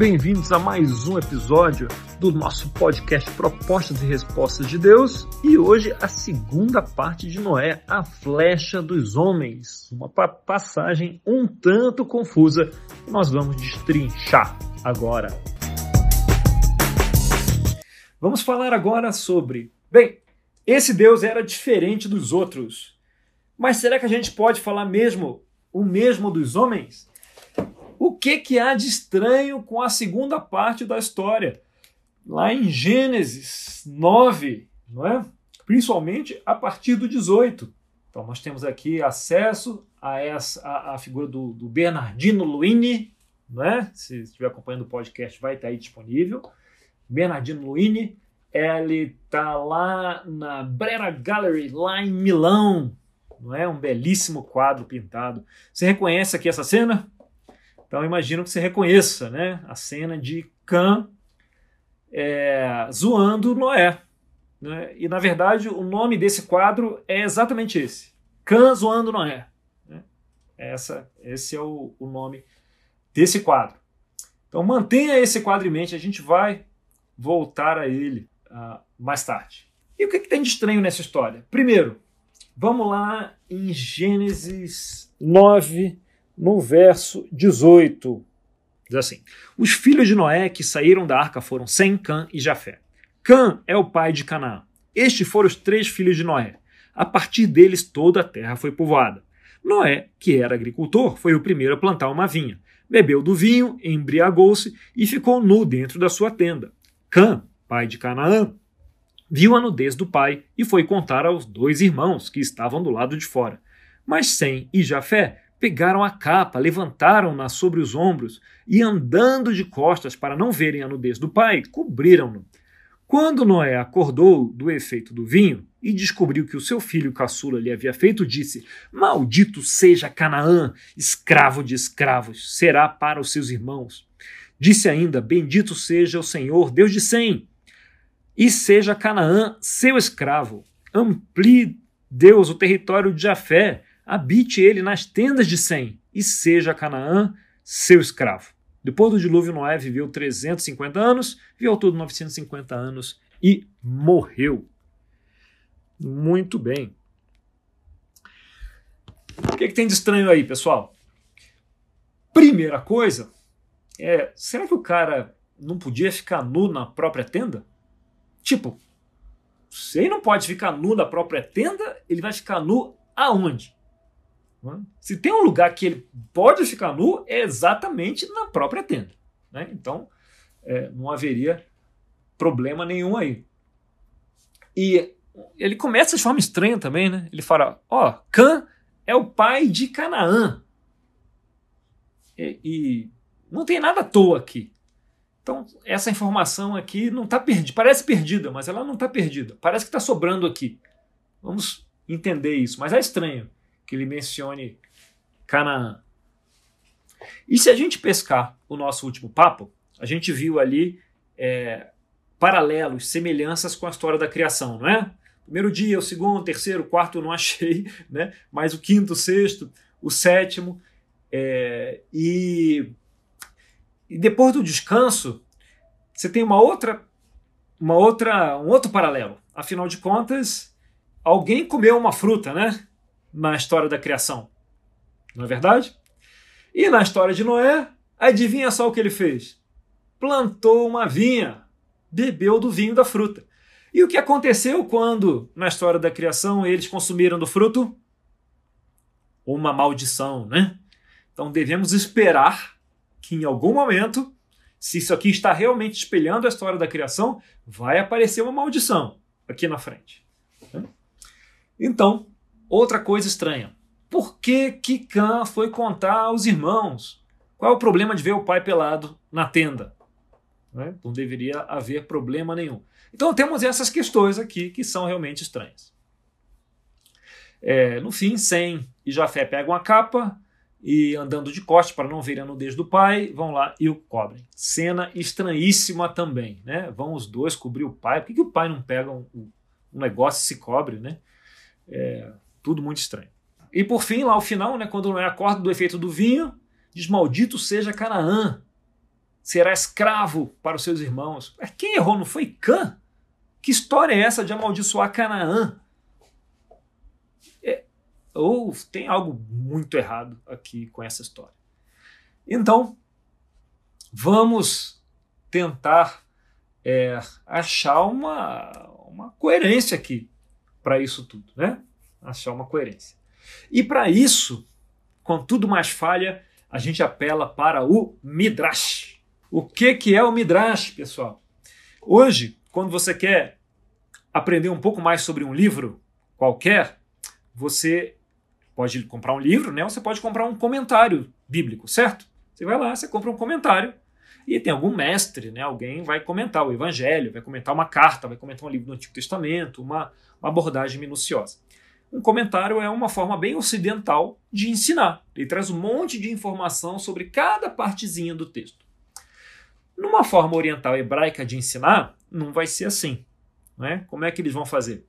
bem-vindos a mais um episódio do nosso podcast Propostas e Respostas de Deus e hoje a segunda parte de Noé, a flecha dos homens, uma passagem um tanto confusa que nós vamos destrinchar agora. Vamos falar agora sobre, bem, esse Deus era diferente dos outros, mas será que a gente pode falar mesmo o mesmo dos homens? O que, que há de estranho com a segunda parte da história? Lá em Gênesis 9, não é? principalmente a partir do 18. Então nós temos aqui acesso a essa a, a figura do, do, Bernardino Luini, não é? se estiver acompanhando o podcast vai estar aí disponível. Bernardino Luini, ele está lá na Brera Gallery, lá em Milão, não é? Um belíssimo quadro pintado. Você reconhece aqui essa cena? Então imagino que você reconheça né, a cena de Cã é, zoando Noé. Né? E na verdade o nome desse quadro é exatamente esse: Cã zoando Noé. Né? Essa, esse é o, o nome desse quadro. Então mantenha esse quadro em mente, a gente vai voltar a ele uh, mais tarde. E o que, que tem de estranho nessa história? Primeiro, vamos lá em Gênesis 9, no verso 18. Diz assim: Os filhos de Noé que saíram da arca foram Sem, Cã e Jafé. Cã é o pai de Canaã. Estes foram os três filhos de Noé. A partir deles toda a terra foi povoada. Noé, que era agricultor, foi o primeiro a plantar uma vinha. Bebeu do vinho, embriagou-se e ficou nu dentro da sua tenda. Cã, pai de Canaã, viu a nudez do pai e foi contar aos dois irmãos que estavam do lado de fora. Mas Sem e Jafé pegaram a capa, levantaram-na sobre os ombros e, andando de costas para não verem a nudez do pai, cobriram-no. Quando Noé acordou do efeito do vinho e descobriu que o seu filho caçula lhe havia feito, disse: Maldito seja Canaã, escravo de escravos, será para os seus irmãos. Disse ainda: Bendito seja o Senhor, Deus de Sem, e seja Canaã seu escravo. Amplie Deus o território de Jafé habite ele nas tendas de Sem, e seja Canaã seu escravo. Depois do dilúvio, Noé viveu 350 anos, viveu todo 950 anos e morreu. Muito bem. O que, que tem de estranho aí, pessoal? Primeira coisa é: será que o cara não podia ficar nu na própria tenda? Tipo, se ele não pode ficar nu na própria tenda, ele vai ficar nu aonde? Se tem um lugar que ele pode ficar nu, é exatamente na própria tenda. Né? Então, é, não haveria problema nenhum aí. E ele começa de forma estranha também, né? Ele fala: Ó, oh, Cã é o pai de Canaã. E, e, não tem nada à toa aqui. Então, essa informação aqui não está perdida. Parece perdida, mas ela não está perdida. Parece que está sobrando aqui. Vamos entender isso, mas é estranho que ele mencione Canaã. E se a gente pescar o nosso último papo, a gente viu ali é, paralelos, semelhanças com a história da criação, não é? Primeiro dia, o segundo, o terceiro, o quarto eu não achei, né? mas o quinto, o sexto, o sétimo. É, e, e depois do descanso, você tem uma outra, uma outra, um outro paralelo. Afinal de contas, alguém comeu uma fruta, né? Na história da criação. Não é verdade? E na história de Noé, adivinha só o que ele fez? Plantou uma vinha, bebeu do vinho da fruta. E o que aconteceu quando, na história da criação, eles consumiram do fruto? Uma maldição, né? Então devemos esperar que em algum momento, se isso aqui está realmente espelhando a história da criação, vai aparecer uma maldição aqui na frente. Né? Então, Outra coisa estranha. Por que que Cã foi contar aos irmãos? Qual é o problema de ver o pai pelado na tenda? Né? Não deveria haver problema nenhum. Então temos essas questões aqui que são realmente estranhas. É, no fim, Sem e Jafé pegam a capa e, andando de costas para não verem a nudez do pai, vão lá e o cobrem. Cena estranhíssima também. Né? Vão os dois cobrir o pai. Por que, que o pai não pega um, um negócio e se cobre? Né? É, tudo muito estranho. E por fim, lá ao final, né, quando Noé acorda do efeito do vinho, diz: Maldito seja Canaã. será escravo para os seus irmãos. Quem errou não foi Cã? Que história é essa de amaldiçoar Canaã? É, ou tem algo muito errado aqui com essa história. Então, vamos tentar é, achar uma, uma coerência aqui para isso tudo, né? Achar uma coerência. E para isso, com tudo mais falha, a gente apela para o Midrash. O que, que é o Midrash, pessoal? Hoje, quando você quer aprender um pouco mais sobre um livro qualquer, você pode comprar um livro, né? Ou você pode comprar um comentário bíblico, certo? Você vai lá, você compra um comentário e tem algum mestre, né? Alguém vai comentar o Evangelho, vai comentar uma carta, vai comentar um livro do Antigo Testamento, uma, uma abordagem minuciosa. Um comentário é uma forma bem ocidental de ensinar. Ele traz um monte de informação sobre cada partezinha do texto. Numa forma oriental hebraica de ensinar, não vai ser assim. Né? Como é que eles vão fazer?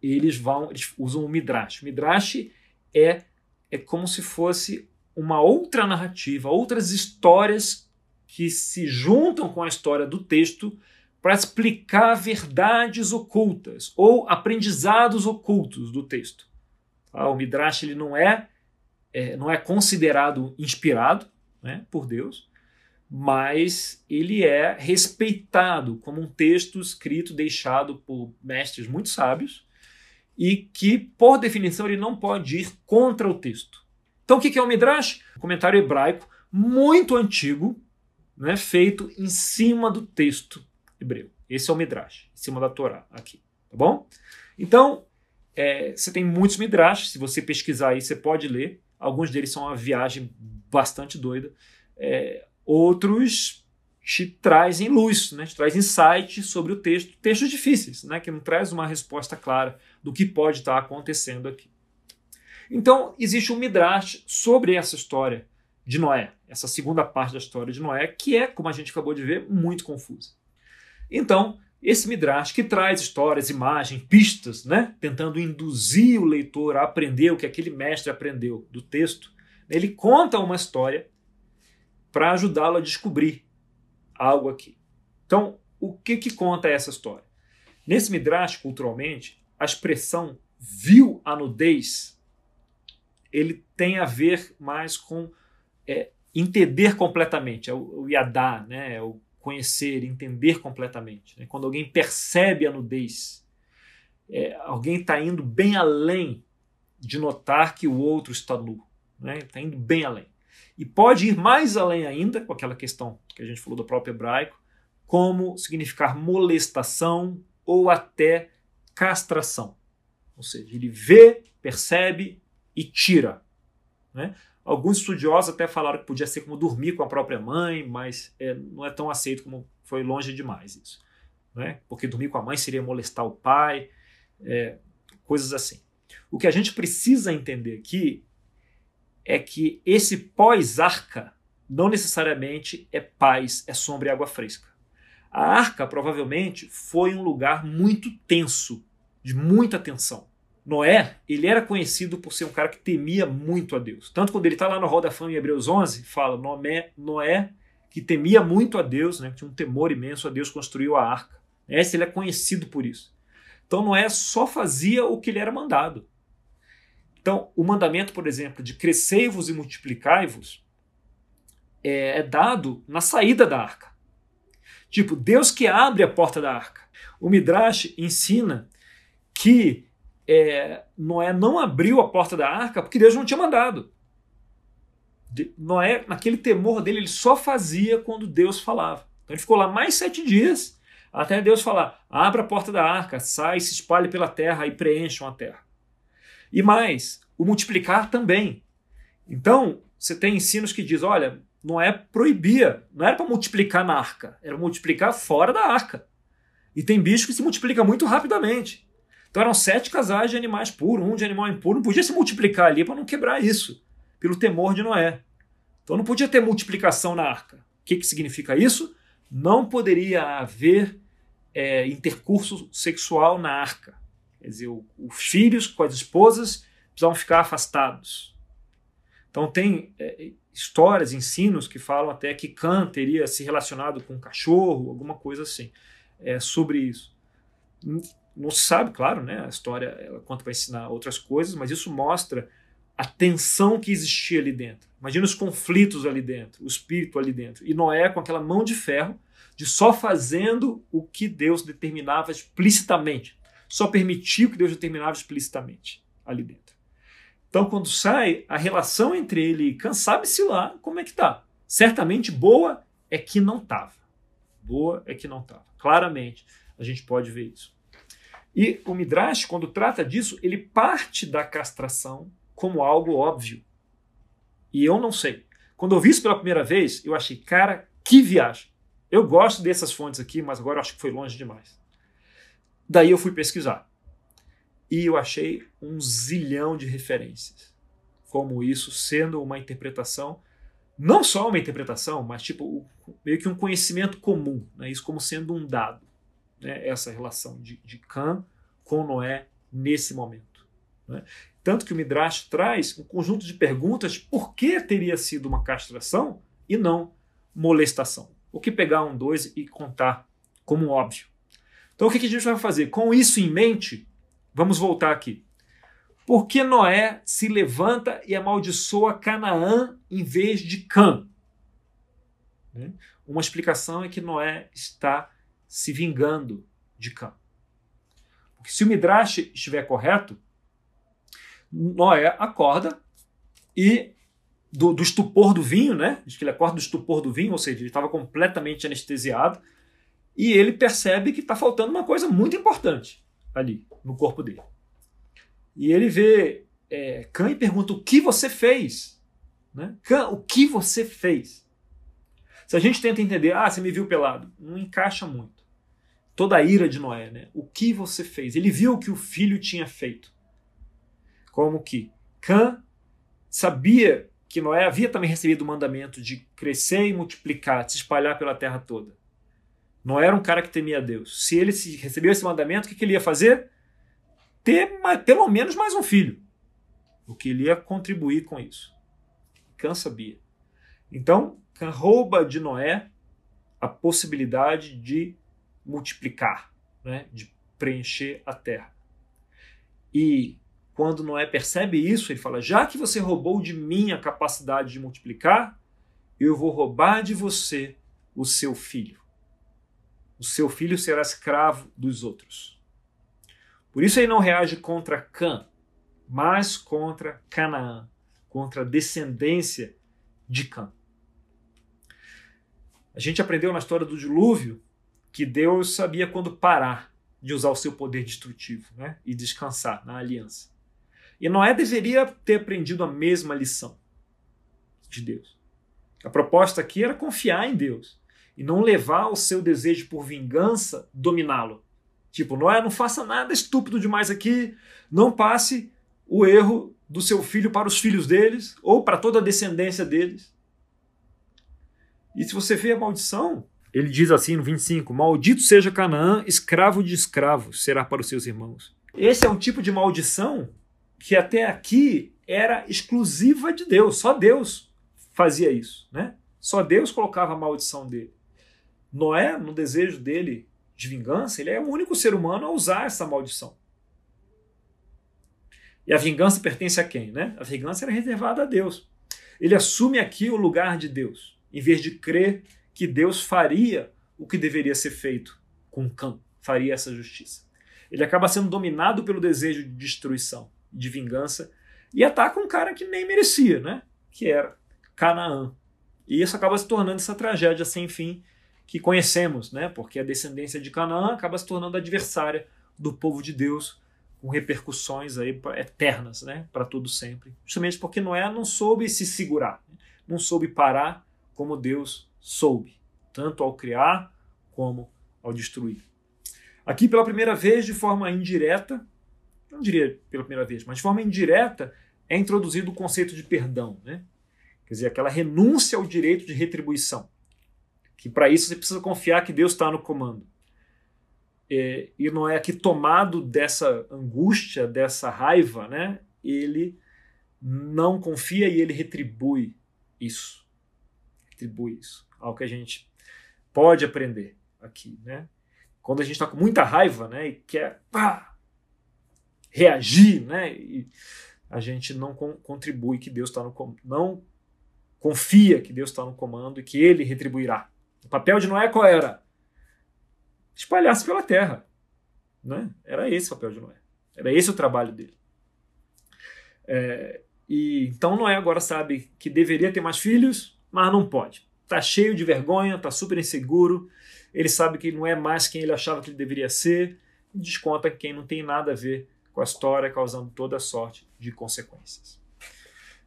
Eles vão, eles usam o midrash. O midrash é, é como se fosse uma outra narrativa, outras histórias que se juntam com a história do texto para explicar verdades ocultas ou aprendizados ocultos do texto. Ah, o Midrash ele não é, é, não é considerado inspirado né, por Deus, mas ele é respeitado como um texto escrito, deixado por mestres muito sábios e que, por definição, ele não pode ir contra o texto. Então, o que é o Midrash? Um comentário hebraico muito antigo, né, feito em cima do texto hebreu. Esse é o Midrash, em cima da Torá, aqui. Tá bom? Então, é, você tem muitos Midrash, se você pesquisar aí, você pode ler. Alguns deles são uma viagem bastante doida. É, outros te trazem luz, né? te trazem insight sobre o texto, textos difíceis, né? que não traz uma resposta clara do que pode estar acontecendo aqui. Então, existe um Midrash sobre essa história de Noé, essa segunda parte da história de Noé, que é, como a gente acabou de ver, muito confusa. Então, esse Midrash que traz histórias, imagens, pistas, né, tentando induzir o leitor a aprender o que aquele mestre aprendeu do texto, ele conta uma história para ajudá-lo a descobrir algo aqui. Então, o que, que conta essa história? Nesse Midrash, culturalmente, a expressão viu a nudez ele tem a ver mais com é, entender completamente, é o, o yadá, né? é o conhecer, entender completamente. Né? Quando alguém percebe a nudez, é, alguém está indo bem além de notar que o outro está nu. Está né? Tá indo bem além. E pode ir mais além ainda, com aquela questão que a gente falou do próprio hebraico, como significar molestação ou até castração. Ou seja, ele vê, percebe e tira. Né? Alguns estudiosos até falaram que podia ser como dormir com a própria mãe, mas é, não é tão aceito como foi longe demais isso. Né? Porque dormir com a mãe seria molestar o pai, é, coisas assim. O que a gente precisa entender aqui é que esse pós-arca não necessariamente é paz, é sombra e água fresca. A arca provavelmente foi um lugar muito tenso, de muita tensão. Noé, ele era conhecido por ser um cara que temia muito a Deus. Tanto quando ele está lá no Rol da Fama em Hebreus 11, fala Noé, Noé que temia muito a Deus, né, que tinha um temor imenso a Deus, construiu a arca. Esse ele é conhecido por isso. Então Noé só fazia o que lhe era mandado. Então, o mandamento, por exemplo, de crescei-vos e multiplicai-vos é, é dado na saída da arca. Tipo, Deus que abre a porta da arca. O Midrash ensina que é, Noé não abriu a porta da arca porque Deus não tinha mandado. Noé, naquele temor dele, ele só fazia quando Deus falava. Então ele ficou lá mais sete dias até Deus falar: abra a porta da arca, sai, se espalhe pela terra e preencham a terra. E mais, o multiplicar também. Então, você tem ensinos que diz: olha, Noé proibia, não era para multiplicar na arca, era multiplicar fora da arca. E tem bicho que se multiplica muito rapidamente. Então eram sete casais de animais puros, um de animal impuro. Não podia se multiplicar ali para não quebrar isso, pelo temor de Noé. Então não podia ter multiplicação na arca. O que, que significa isso? Não poderia haver é, intercurso sexual na arca. Quer dizer, os filhos com as esposas precisavam ficar afastados. Então tem é, histórias, ensinos que falam até que Cã teria se relacionado com um cachorro, alguma coisa assim, é, sobre isso. Não se sabe, claro, né? A história ela conta para ensinar outras coisas, mas isso mostra a tensão que existia ali dentro. Imagina os conflitos ali dentro, o espírito ali dentro. E Noé com aquela mão de ferro, de só fazendo o que Deus determinava explicitamente. Só permitiu que Deus determinava explicitamente ali dentro. Então, quando sai, a relação entre ele e Cã, sabe-se lá como é que tá. Certamente boa é que não estava. Boa é que não estava. Claramente, a gente pode ver isso. E o Midrash, quando trata disso, ele parte da castração como algo óbvio. E eu não sei. Quando eu vi isso pela primeira vez, eu achei, cara, que viagem. Eu gosto dessas fontes aqui, mas agora eu acho que foi longe demais. Daí eu fui pesquisar. E eu achei um zilhão de referências. Como isso sendo uma interpretação, não só uma interpretação, mas tipo meio que um conhecimento comum, né? isso como sendo um dado. Né? Essa relação de, de com Noé nesse momento. Né? Tanto que o Midrash traz um conjunto de perguntas por que teria sido uma castração e não molestação. O que pegar um dois e contar como óbvio. Então o que a gente vai fazer? Com isso em mente, vamos voltar aqui. Por que Noé se levanta e amaldiçoa Canaã em vez de Cã? Né? Uma explicação é que Noé está se vingando de Cã. Porque se o Midrash estiver correto, Noé acorda e do, do, estupor do vinho, né? Diz que ele acorda do estupor do vinho, ou seja, ele estava completamente anestesiado, e ele percebe que está faltando uma coisa muito importante ali no corpo dele. E ele vê é, Cã e pergunta: O que você fez? Né? Cã, o que você fez? Se a gente tenta entender, ah, você me viu pelado, não encaixa muito. Toda a ira de Noé, né? O que você fez? Ele viu o que o filho tinha feito como que Cã sabia que Noé havia também recebido o mandamento de crescer e multiplicar, se espalhar pela terra toda. Noé era um cara que temia Deus. Se ele recebeu esse mandamento, o que, ele ia fazer? Ter pelo menos mais um filho. O que ele ia contribuir com isso. Cã sabia. Então, Cã rouba de Noé a possibilidade de multiplicar, né? de preencher a terra. E quando Noé percebe isso, ele fala: Já que você roubou de mim a capacidade de multiplicar, eu vou roubar de você o seu filho. O seu filho será escravo dos outros. Por isso ele não reage contra Cã, mas contra Canaã, contra a descendência de Cã. A gente aprendeu na história do dilúvio que Deus sabia quando parar de usar o seu poder destrutivo né? e descansar na aliança. E Noé deveria ter aprendido a mesma lição de Deus. A proposta aqui era confiar em Deus e não levar o seu desejo por vingança dominá-lo. Tipo, Noé, não faça nada estúpido demais aqui, não passe o erro do seu filho para os filhos deles ou para toda a descendência deles. E se você vê a maldição, ele diz assim no 25: Maldito seja Canaã, escravo de escravos será para os seus irmãos. Esse é um tipo de maldição que até aqui era exclusiva de Deus, só Deus fazia isso, né? Só Deus colocava a maldição dele. Noé, no desejo dele de vingança, ele é o único ser humano a usar essa maldição. E a vingança pertence a quem, né? A vingança era reservada a Deus. Ele assume aqui o lugar de Deus, em vez de crer que Deus faria o que deveria ser feito com Cã, faria essa justiça. Ele acaba sendo dominado pelo desejo de destruição de vingança e ataca um cara que nem merecia, né? Que era Canaã. E isso acaba se tornando essa tragédia sem fim que conhecemos, né? Porque a descendência de Canaã acaba se tornando adversária do povo de Deus, com repercussões aí eternas, né? Para todo sempre. Justamente porque Noé não soube se segurar, não soube parar como Deus soube, tanto ao criar como ao destruir. Aqui pela primeira vez, de forma indireta, não diria pela primeira vez, mas de forma indireta, é introduzido o conceito de perdão. Né? Quer dizer, aquela renúncia ao direito de retribuição. Que para isso você precisa confiar que Deus está no comando. É, e não é tomado dessa angústia, dessa raiva, né, ele não confia e ele retribui isso. Retribui isso. Algo que a gente pode aprender aqui, né? Quando a gente está com muita raiva, né, e quer pá, reagir, né, e a gente não contribui que Deus está no não confia que Deus está no comando e que Ele retribuirá. O papel de Noé qual era? Espalhar-se pela terra, né? Era esse o papel de Noé. Era esse o trabalho dele. É, e então Noé agora sabe que deveria ter mais filhos, mas não pode. Tá cheio de vergonha, tá super inseguro. Ele sabe que não é mais quem ele achava que ele deveria ser. Desconta quem não tem nada a ver com a história, causando toda sorte de consequências.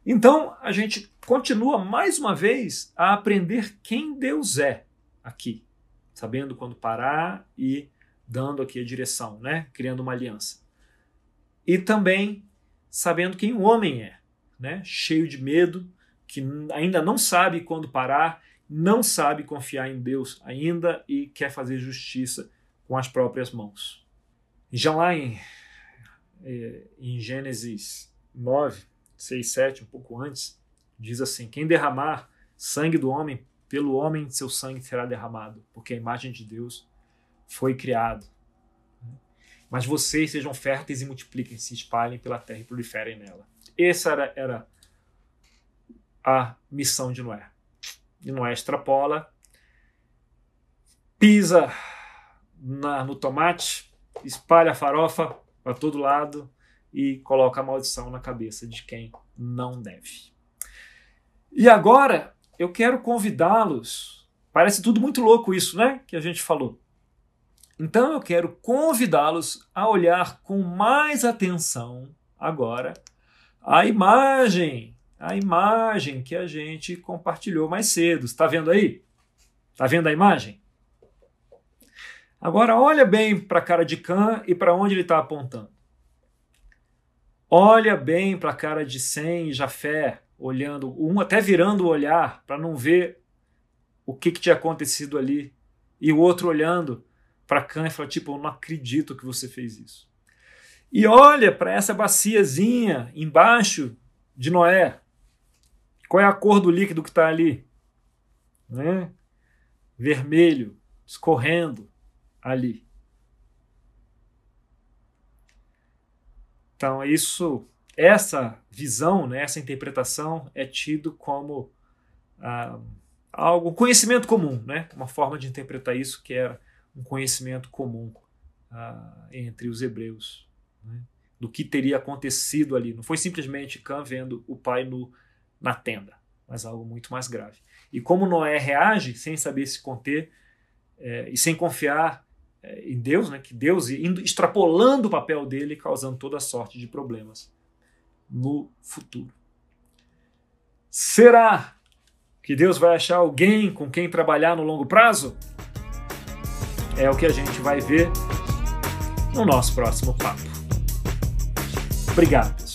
Então a gente continua mais uma vez a aprender quem Deus é aqui, sabendo quando parar e dando aqui a direção, né? Criando uma aliança. E também sabendo quem o homem é, né? Cheio de medo, que ainda não sabe quando parar, não sabe confiar em Deus ainda e quer fazer justiça com as próprias mãos. Já lá em, eh, em Gênesis 9, 6, 7, um pouco antes, diz assim: Quem derramar sangue do homem, pelo homem seu sangue será derramado, porque a imagem de Deus foi criado. Mas vocês sejam férteis e multipliquem, se espalhem pela terra e proliferem nela. Essa era, era a missão de Noé. E Noé extrapola, pisa na, no tomate, espalha a farofa para todo lado e coloca a maldição na cabeça de quem não deve. E agora eu quero convidá-los. Parece tudo muito louco isso, né? Que a gente falou. Então eu quero convidá-los a olhar com mais atenção agora a imagem, a imagem que a gente compartilhou mais cedo. Está vendo aí? Está vendo a imagem? Agora olha bem para a cara de Khan e para onde ele está apontando. Olha bem para a cara de Sem e Jafé, olhando, um até virando o olhar para não ver o que, que tinha acontecido ali, e o outro olhando para Cã e fala tipo, eu não acredito que você fez isso. E olha para essa baciazinha embaixo de Noé. Qual é a cor do líquido que está ali? Né? Vermelho, escorrendo ali. Então, isso, essa visão, né, essa interpretação é tido como ah, algo, conhecimento comum, né? uma forma de interpretar isso que era um conhecimento comum ah, entre os hebreus né? do que teria acontecido ali. Não foi simplesmente Cã vendo o pai no, na tenda, mas algo muito mais grave. E como Noé reage sem saber se conter é, e sem confiar é, em Deus, né, que Deus indo extrapolando o papel dele, causando toda sorte de problemas no futuro. Será que Deus vai achar alguém com quem trabalhar no longo prazo? É o que a gente vai ver no nosso próximo papo. Obrigado.